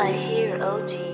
I hear OG.